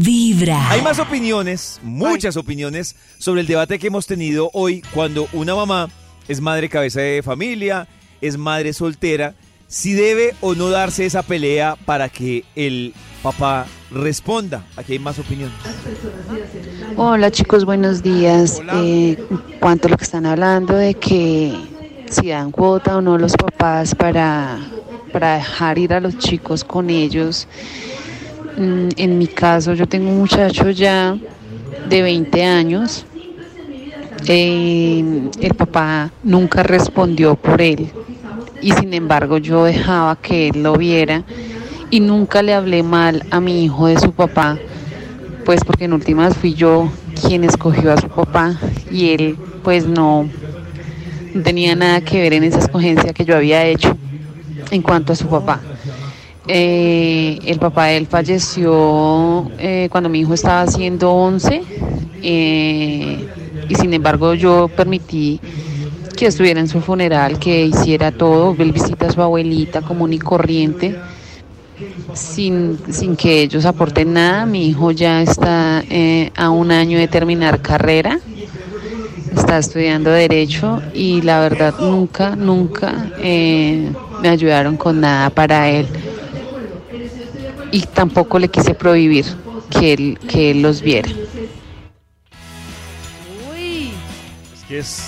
Vibra. Hay más opiniones, muchas opiniones, sobre el debate que hemos tenido hoy cuando una mamá es madre cabeza de familia, es madre soltera, si debe o no darse esa pelea para que el papá responda. Aquí hay más opiniones. Hola chicos, buenos días. Eh, cuanto a lo que están hablando de que si dan cuota o no los papás para, para dejar ir a los chicos con ellos. Mm, En mi caso, yo tengo un muchacho ya de 20 años. Eh, el papá nunca respondió por él y sin embargo yo dejaba que él lo viera y nunca le hablé mal a mi hijo de su papá, pues porque en últimas fui yo quien escogió a su papá y él pues no, no tenía nada que ver en esa escogencia que yo había hecho en cuanto a su papá. Eh, el papá de él falleció eh, cuando mi hijo estaba haciendo 11 eh, y sin embargo yo permití que estuviera en su funeral, que hiciera todo, él visita a su abuelita común y corriente, sin, sin que ellos aporten nada. Mi hijo ya está eh, a un año de terminar carrera, está estudiando derecho y la verdad nunca, nunca eh, me ayudaron con nada para él. Y tampoco le quise prohibir que él, que él los viera. Uy, Es que es...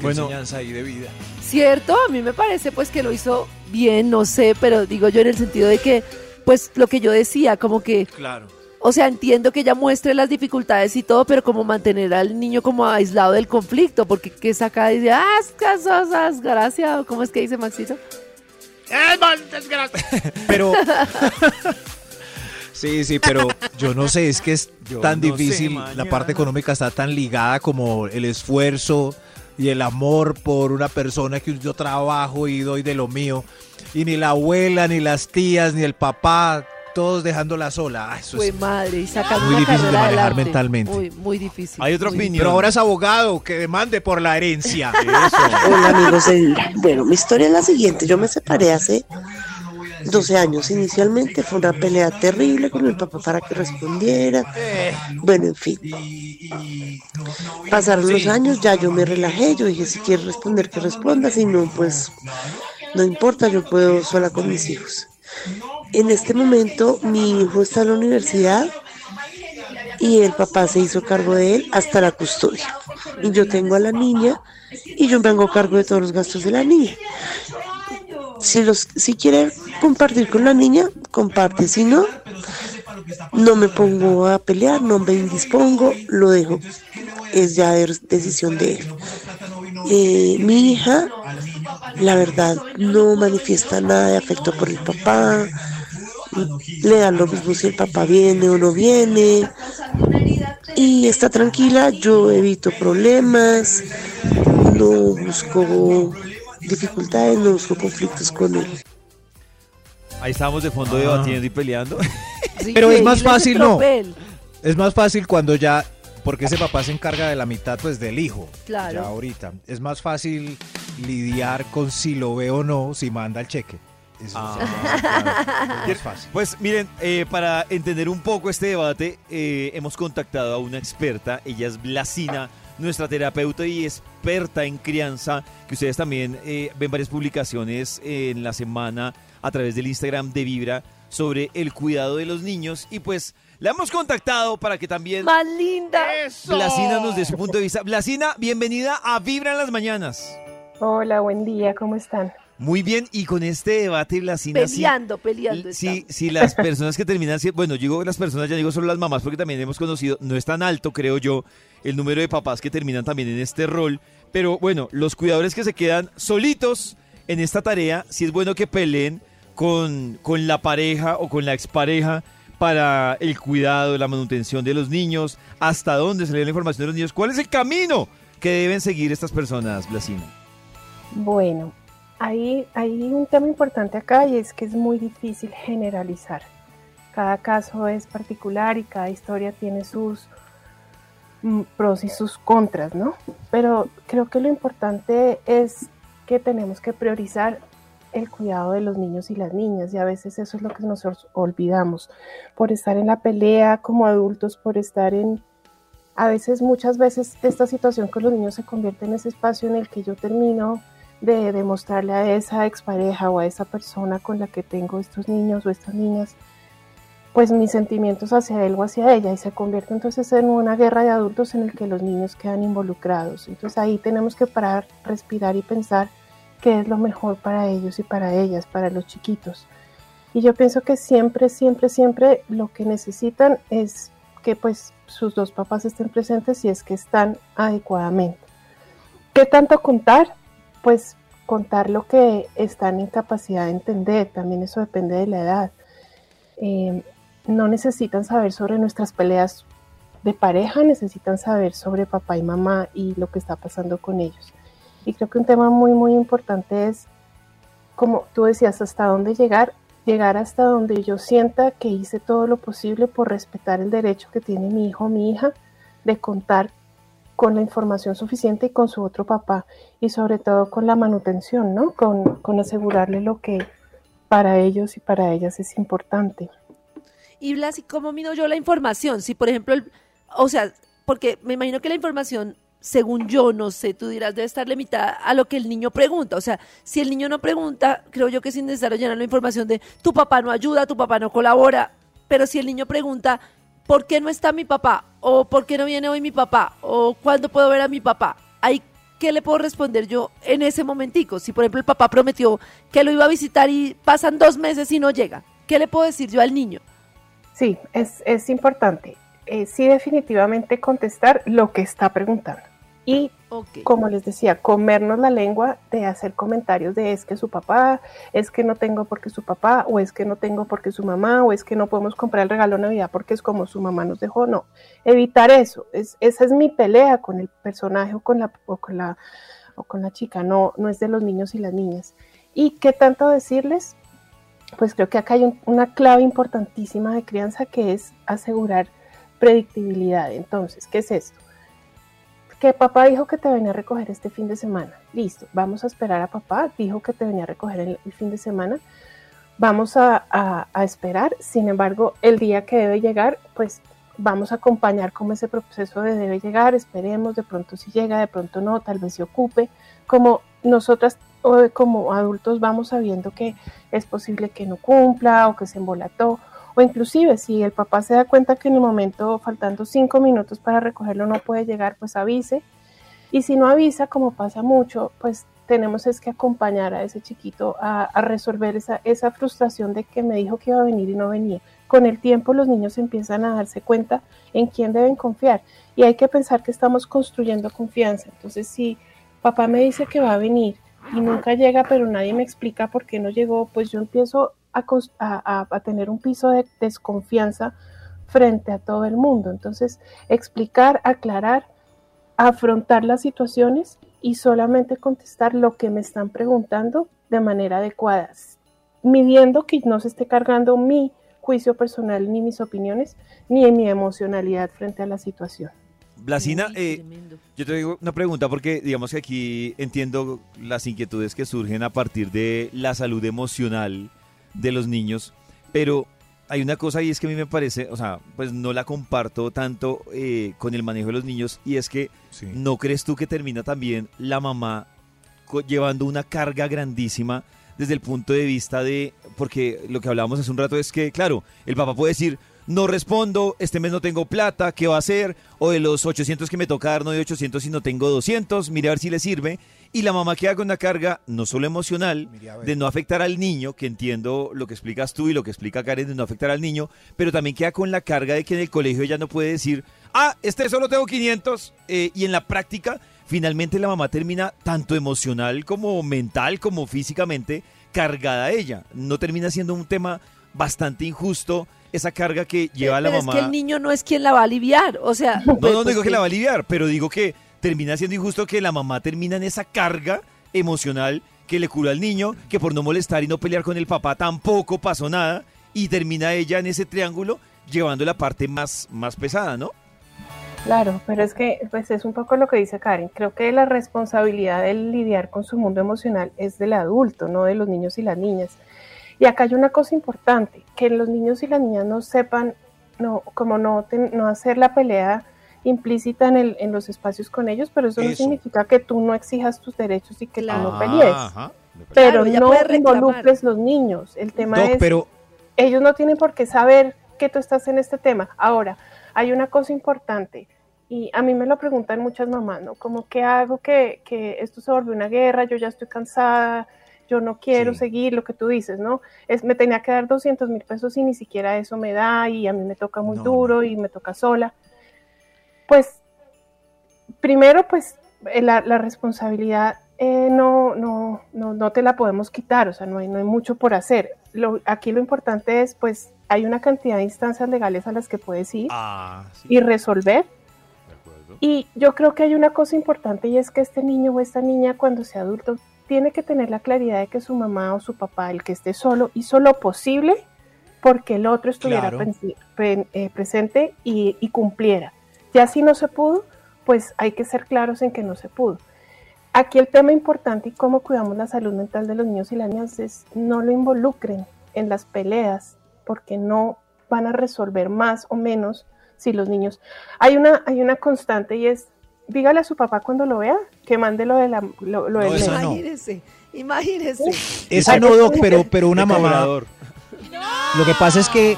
Bueno, enseñanza ahí de vida. cierto, a mí me parece pues que lo hizo bien, no sé, pero digo yo en el sentido de que, pues lo que yo decía, como que, Claro. o sea, entiendo que ella muestre las dificultades y todo, pero como mantener al niño como aislado del conflicto, porque que saca y dice, ah, desgraciado, ¿cómo es que dice Maxito? Pero. sí, sí, pero yo no sé, es que es Yo tan no sé, difícil. la parte económica está tan ligada como el esfuerzo y el amor por una persona que yo trabajo y doy de lo mío. Y ni la abuela, ni las tías, ni el papá, todos dejándola sola. Ah, eso Fue es- madre, y sacando Muy una difícil de carrera manejar adelante. mentalmente. Muy, muy difícil. Hay otra opinión. Pero ahora es abogado, que demande por la herencia. Hola amigos. Bueno, mi historia es la siguiente. Yo me separé hace 12 años. Inicialmente fue una pelea terrible con el papá para que respondiera. Bueno, en fin. Pasaron los años, ya yo me relajé. Yo dije, si quiere responder, que responda. Si no, pues no importa, yo puedo sola con mis hijos. En este momento mi hijo está en la universidad y el papá se hizo cargo de él hasta la custodia. Y yo tengo a la niña y yo me hago cargo de todos los gastos de la niña. Si, los, si quiere compartir con la niña, comparte. Si no, no me pongo a pelear, no me indispongo, lo dejo. Es ya de- decisión de él. Eh, mi hija, la verdad, no manifiesta nada de afecto por el papá. Le da lo mismo si el papá viene o no viene. Y está tranquila, yo evito problemas, no busco dificultades, no busco conflictos con él. ahí estábamos de fondo debatiendo y peleando. Sí, Pero es más fácil, ¿no? Es más fácil cuando ya, porque ese papá se encarga de la mitad pues del hijo. Claro. Ya ahorita. Es más fácil lidiar con si lo ve o no, si manda el cheque. Eso Ah, claro, es más fácil. Pues miren, eh, para entender un poco este debate, eh, hemos contactado a una experta, ella es Blasina, nuestra terapeuta y experta en crianza, que ustedes también eh, ven varias publicaciones en la semana a través del Instagram de Vibra sobre el cuidado de los niños y pues la hemos contactado para que también Más linda. Blasina nos dé su punto de vista. Blasina, bienvenida a Vibra en las mañanas. Hola, buen día, ¿cómo están? Muy bien, y con este debate, Blasina, sí- Peleando, peleando. Si, estamos. si las personas que terminan, si- bueno, yo digo las personas, ya digo solo las mamás, porque también hemos conocido, no es tan alto, creo yo, el número de papás que terminan también en este rol, pero bueno, los cuidadores que se quedan solitos en esta tarea, si es bueno que peleen con, con la pareja o con la expareja para el cuidado, la manutención de los niños, hasta dónde se le da la información de los niños, cuál es el camino que deben seguir estas personas, Blasina. Bueno, hay, hay un tema importante acá y es que es muy difícil generalizar. Cada caso es particular y cada historia tiene sus mm, pros y sus contras, ¿no? Pero creo que lo importante es que tenemos que priorizar el cuidado de los niños y las niñas y a veces eso es lo que nosotros olvidamos por estar en la pelea como adultos, por estar en, a veces, muchas veces esta situación con los niños se convierte en ese espacio en el que yo termino de demostrarle a esa expareja o a esa persona con la que tengo estos niños o estas niñas, pues mis sentimientos hacia él o hacia ella y se convierte entonces en una guerra de adultos en el que los niños quedan involucrados. Entonces ahí tenemos que parar, respirar y pensar qué es lo mejor para ellos y para ellas, para los chiquitos. Y yo pienso que siempre, siempre, siempre lo que necesitan es que pues sus dos papás estén presentes y es que están adecuadamente. ¿Qué tanto contar? Pues contar lo que están en capacidad de entender, también eso depende de la edad. Eh, no necesitan saber sobre nuestras peleas de pareja, necesitan saber sobre papá y mamá y lo que está pasando con ellos. Y creo que un tema muy, muy importante es, como tú decías, hasta dónde llegar, llegar hasta donde yo sienta que hice todo lo posible por respetar el derecho que tiene mi hijo o mi hija de contar con la información suficiente y con su otro papá y sobre todo con la manutención, ¿no? Con, con asegurarle lo que para ellos y para ellas es importante. Y Blas, ¿y cómo mido yo la información? Si, por ejemplo, o sea, porque me imagino que la información, según yo, no sé, tú dirás, debe estar limitada a lo que el niño pregunta. O sea, si el niño no pregunta, creo yo que es innecesario llenar la información de tu papá no ayuda, tu papá no colabora. Pero si el niño pregunta, ¿por qué no está mi papá? ¿O por qué no viene hoy mi papá? ¿O cuándo puedo ver a mi papá? Ahí, ¿qué le puedo responder yo en ese momentico? Si, por ejemplo, el papá prometió que lo iba a visitar y pasan dos meses y no llega, ¿qué le puedo decir yo al niño? Sí, es, es importante. Eh, sí, definitivamente contestar lo que está preguntando. Y, como les decía, comernos la lengua de hacer comentarios de es que su papá, es que no tengo porque su papá, o es que no tengo porque su mamá, o es que no podemos comprar el regalo de Navidad porque es como su mamá nos dejó. No, evitar eso. Es, esa es mi pelea con el personaje o con la, o con la, o con la chica, no, no es de los niños y las niñas. ¿Y qué tanto decirles? pues creo que acá hay una clave importantísima de crianza que es asegurar predictibilidad. Entonces, ¿qué es esto? Que papá dijo que te venía a recoger este fin de semana. Listo, vamos a esperar a papá. Dijo que te venía a recoger el, fin de semana. Vamos a, esperar. Sin embargo, el día que debe llegar, pues vamos a acompañar como ese proceso de debe llegar. Esperemos, de pronto si llega, de pronto no, tal vez se ocupe. Como nosotras o como adultos vamos sabiendo que es posible que no cumpla o que se embolató o inclusive si el papá se da cuenta que en el momento faltando cinco minutos para recogerlo no puede llegar, pues avise. Y si no avisa, como pasa mucho, pues tenemos es que acompañar a ese chiquito a, a, resolver esa, esa frustración de que me dijo que iba a venir y no venía. Con el tiempo los niños empiezan a darse cuenta en quién deben confiar y hay que pensar que estamos construyendo confianza. Entonces, si papá me dice que va a venir y nunca llega, pero nadie me explica por qué no llegó, pues yo empiezo a, tener un piso de desconfianza frente a todo el mundo. Entonces, explicar, aclarar, afrontar las situaciones y solamente contestar lo que me están preguntando de manera adecuada, midiendo que no se esté cargando mi juicio personal, ni mis opiniones, ni mi emocionalidad frente a la situación. Blasina, eh, yo te digo una pregunta porque digamos que aquí entiendo las inquietudes que surgen a partir de la salud emocional de los niños, pero hay una cosa y es que a mí me parece, o sea, pues no la comparto tanto eh, con el manejo de los niños y es que no crees tú que termina también la mamá llevando una carga grandísima desde el punto de vista de, porque lo que hablábamos hace un rato es que, claro, el papá puede decir, no respondo, este mes no tengo plata, ¿qué va a hacer? O de los 800 que me toca dar, no de 800, sino tengo 200, mire a ver si le sirve. Y la mamá queda con una carga no solo emocional, de no afectar al niño, que entiendo lo que explicas tú y lo que explica Karen de no afectar al niño, pero también queda con la carga de que en el colegio ella no puede decir, ah, este solo tengo 500, eh, y en la práctica, finalmente la mamá termina tanto emocional como mental, como físicamente, cargada a ella. No termina siendo un tema bastante injusto esa carga que lleva la mamá. Es que el niño no es quien la va a aliviar, o sea. No, no, digo que la va a aliviar, pero digo que termina siendo injusto que la mamá termina en esa carga emocional que le cura al niño, que por no molestar y no pelear con el papá tampoco pasó nada, y termina ella en ese triángulo llevando la parte más, más pesada, ¿no? Claro, pero es que pues es un poco lo que dice Karen. Creo que la responsabilidad de lidiar con su mundo emocional es del adulto, no de los niños y las niñas. Y acá hay una cosa importante, que los niños y las niñas no sepan, no, como no, no hacer la pelea implícita en, el, en los espacios con ellos, pero eso, no significa que tú no exijas tus derechos y que tú no pelees. Pero no involucres los niños. El tema es, pero... ellos no tienen por qué saber que tú estás en este tema. Ahora, hay una cosa importante y a mí me lo preguntan muchas mamás, ¿no? Como, ¿qué hago que, que esto se vuelve una guerra? Yo ya estoy cansada, yo no quiero seguir lo que tú dices, ¿no? Es, me tenía que dar 200 mil pesos y ni siquiera eso me da y a mí me toca muy duro y me toca sola. Pues, primero, pues eh, la, la responsabilidad eh, no, no, no, no, te la podemos quitar, o sea, no hay, no hay mucho por hacer. Lo, aquí lo importante es, pues, hay una cantidad de instancias legales a las que puedes ir ah, y resolver. Y yo creo que hay una cosa importante y es que este niño o esta niña cuando sea adulto tiene que tener la claridad de que su mamá o su papá, el que esté solo, hizo lo posible porque el otro estuviera eh, presente y, y cumpliera. Ya si no se pudo, pues hay que ser claros en que no se pudo. Aquí el tema importante y cómo cuidamos la salud mental de los niños y las niñas es no lo involucren en las peleas porque no van a resolver más o menos si los niños... Hay una, hay una constante y es, dígale a su papá cuando lo vea que mande lo de la... Lo, no, Imagínese, imagínese. Esa no, pero, pero una mamá... Lo que pasa es que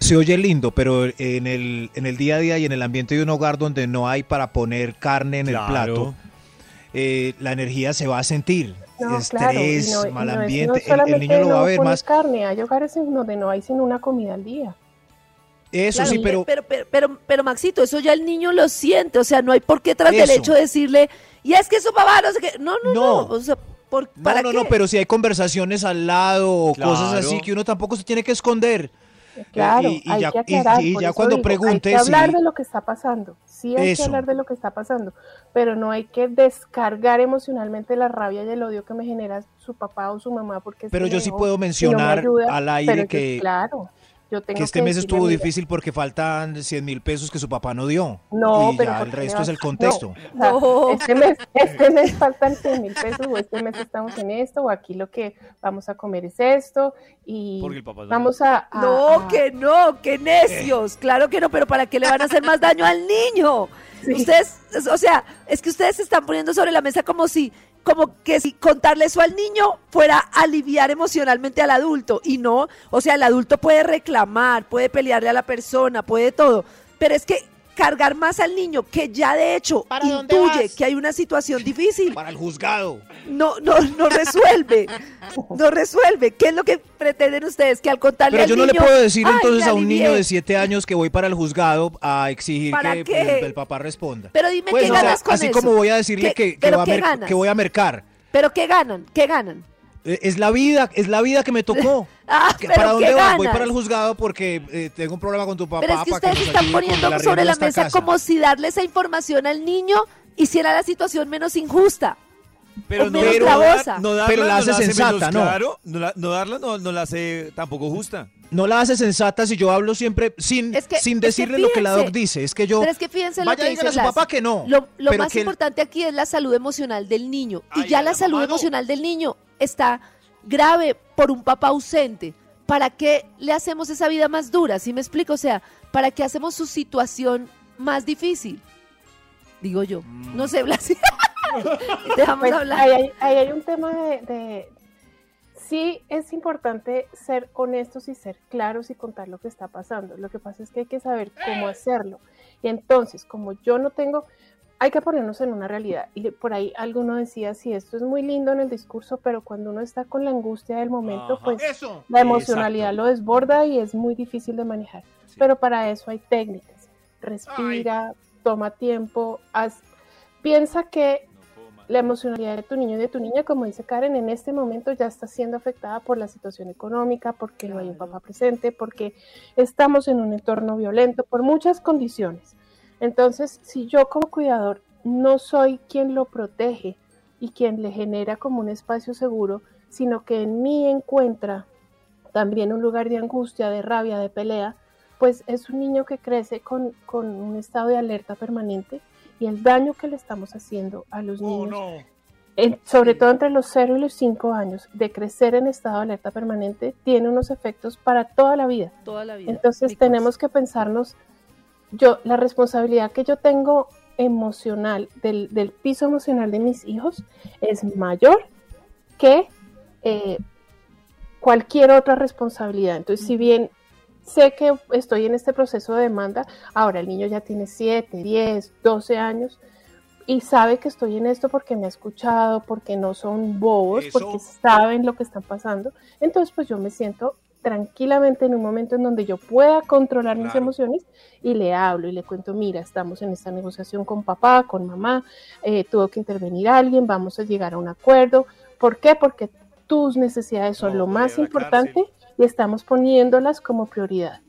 se oye lindo, pero en el, en el día a día y en el ambiente de un hogar donde no hay para poner carne en el plato, eh, la energía se va a sentir estrés, mal ambiente, el, niño lo va a ver más. carne, hay hogares en donde no hay sino una comida al día. Eso sí, pero... Pero, pero... pero, Maxito, eso ya el niño lo siente, o sea, no hay por qué tras del hecho decirle, y es que su papá no sé qué, no, no, no, o sea, por, ¿para no, no, no, pero si hay conversaciones al lado o cosas así que uno tampoco se tiene que esconder. Claro, y, hay ya, que aclarar, y, ya cuando preguntes. Hay que hablar de lo que está pasando. Sí, hay que hablar de lo que está pasando. Pero no hay que descargar emocionalmente la rabia y el odio que me genera su papá o su mamá. porque Pero yo sí puedo mencionar al aire que. claro que este mes estuvo difícil porque faltan 100 mil pesos que su papá no dio. No, y pero ya el resto es el contexto. No, Este, mes, este mes faltan 100 mil pesos o este mes estamos en esto o aquí lo que vamos a comer es esto y vamos a, No, que no, que necios. Claro que no, pero ¿para qué le van a hacer más daño al niño? Ustedes, o sea, es que ustedes se están poniendo sobre la mesa como si como que si contarle eso al niño fuera aliviar emocionalmente al adulto y no, o sea, el adulto puede reclamar, puede pelearle a la persona, puede todo, pero es que cargar más al niño que ya de hecho intuye que hay una situación difícil. Para el juzgado. No, no, no resuelve. No resuelve. ¿Qué es lo que pretenden ustedes? Que al contarle Pero yo no le puedo decir entonces a un niño de siete años que voy para el juzgado a exigir que el, papá responda. Pero dime pues, qué ganas con así como voy a decirle que, que, voy a mercar. Pero qué ganan, qué ganan. Eh, es la vida, es la vida que me tocó. Ah, ¿Para dónde voy? Voy para el juzgado porque eh, tengo un problema con tu papá. Pero es que ustedes están poniendo sobre la mesa como si darle esa información al niño hiciera la situación menos injusta. Pero no, pero la hace sensata, ¿no? Claro, no, darla no, la hace tampoco justa. No la hace sensata si yo hablo siempre sin, sin decirle lo que la doc dice. Es que yo. Pero es que fíjense lo que dice a su papá que no. Lo, más importante aquí es la salud emocional del niño. y ya la, salud emocional del niño está grave por un papá ausente. ¿Para qué le hacemos esa vida más dura? ¿Sí me explico? O sea, ¿para qué hacemos su situación más difícil? Digo yo. No sé, Blas. Pues, hablar. Ahí hay, un tema de, Sí es importante ser honestos y ser claros y contar lo que está pasando. Lo que pasa es que hay que saber cómo hacerlo. Y entonces, como yo no tengo, hay que ponernos en una realidad. Y por ahí alguno decía, sí, esto es muy lindo en el discurso, pero cuando uno está con la angustia del momento, pues la emocionalidad lo desborda y es muy difícil de manejar. Pero para eso hay técnicas. Respira, toma tiempo, haz, piensa que la emocionalidad de tu niño y de tu niña, como dice Karen, en este momento ya está siendo afectada por la situación económica, porque no hay un papá presente, porque estamos en un entorno violento, por muchas condiciones. Entonces, si yo como cuidador no soy quien lo protege y quien le genera como un espacio seguro, sino que en mí encuentra también un lugar de angustia, de rabia, de pelea, pues es un niño que crece con, con un estado de alerta permanente y el daño que le estamos haciendo a los niños, en- sobre todo entre los 0 y los 5 años, de crecer en estado de alerta permanente, tiene unos efectos para toda la vida. Toda la vida. Entonces tenemos que pensarnos, yo, la responsabilidad que yo tengo emocional, del, del piso emocional de mis hijos, es mayor que eh, cualquier otra responsabilidad. Entonces, si bien sé que estoy en este proceso de demanda, ahora el niño ya tiene 7, 10, 12 años y sabe que estoy en esto porque me ha escuchado, porque no son bobos, Eso. porque saben lo que están pasando. Entonces, pues yo me siento tranquilamente en un momento en donde yo pueda controlar mis emociones y le hablo y le cuento, mira, estamos en esta negociación con papá, con mamá, eh, tuvo que intervenir alguien, vamos a llegar a un acuerdo. ¿Por qué? Porque tus necesidades son No, lo voy más importante y estamos poniéndolas como prioridad.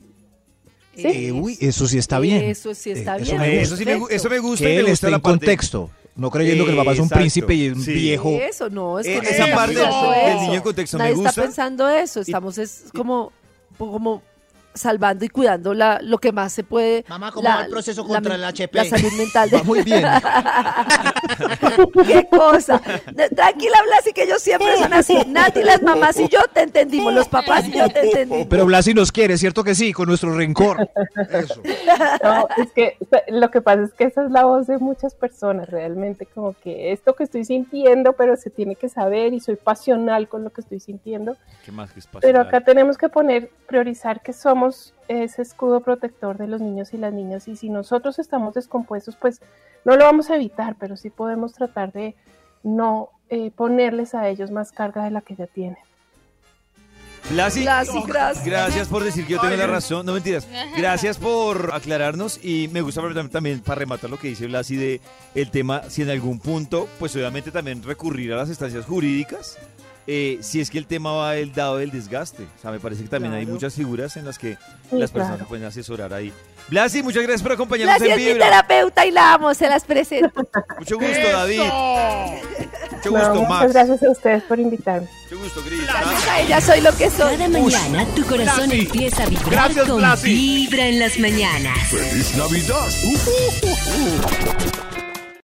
¿Sí? Eh, uy, eso sí está bien. Eso sí está Eh, eso bien. me gusta. Eso sí me, eso me gusta que me él en contexto, no creyendo que el papá es un Exacto, príncipe y un sí. viejo. Eso no, es Eh, que esa parte del eso. niño en contexto me Nadie gusta. está pensando eso. Estamos es como, como salvando y cuidando la, lo que más se puede. Mamá, ¿cómo la- va el proceso la contra men- el HP? La salud mental de Va muy bien. qué cosa. Tranquila, Blasi, que ellos siempre son así. Nati, las mamás y yo te entendimos, los papás y yo te entendimos. Pero Blasi nos quiere, ¿cierto que sí? Con nuestro rencor. Eso. No, es que lo que pasa es que esa es la voz de muchas personas, realmente, como que esto que estoy sintiendo, pero se tiene que saber y soy pasional con lo que estoy sintiendo. ¿Qué más que es Pero pasional? acá tenemos que poner, priorizar que somos ese escudo protector de los niños y las niñas y si nosotros estamos descompuestos, pues no lo vamos a evitar, pero sí podemos tratar de no eh, ponerles a ellos más carga de la que ya tienen. Blasi, Blasi, gracias. gracias por decir que yo tengo la razón. No mentiras. Gracias por aclararnos y me gusta también, también para rematar lo que dice Blasi de el tema, si en algún punto, pues obviamente también recurrir a las instancias jurídicas, eh, si es que el tema va del dado del desgaste. O sea, me parece que también hay muchas figuras en las que Sí, las personas claro. pueden asesorar ahí. Blasi, muchas gracias por acompañarnos Blasi en es mi Vibra. terapeuta y la amo, se las presento. Mucho gusto, David. Mucho No, gusto, muchas Max. gracias a ustedes por invitarme. Mucho gusto, Gris. Gracias a ella soy lo que soy. Cada mañana tu corazón Blasi. empieza a vibrar Gracias, con Blasi. Vibra en las mañanas. ¡Feliz Navidad!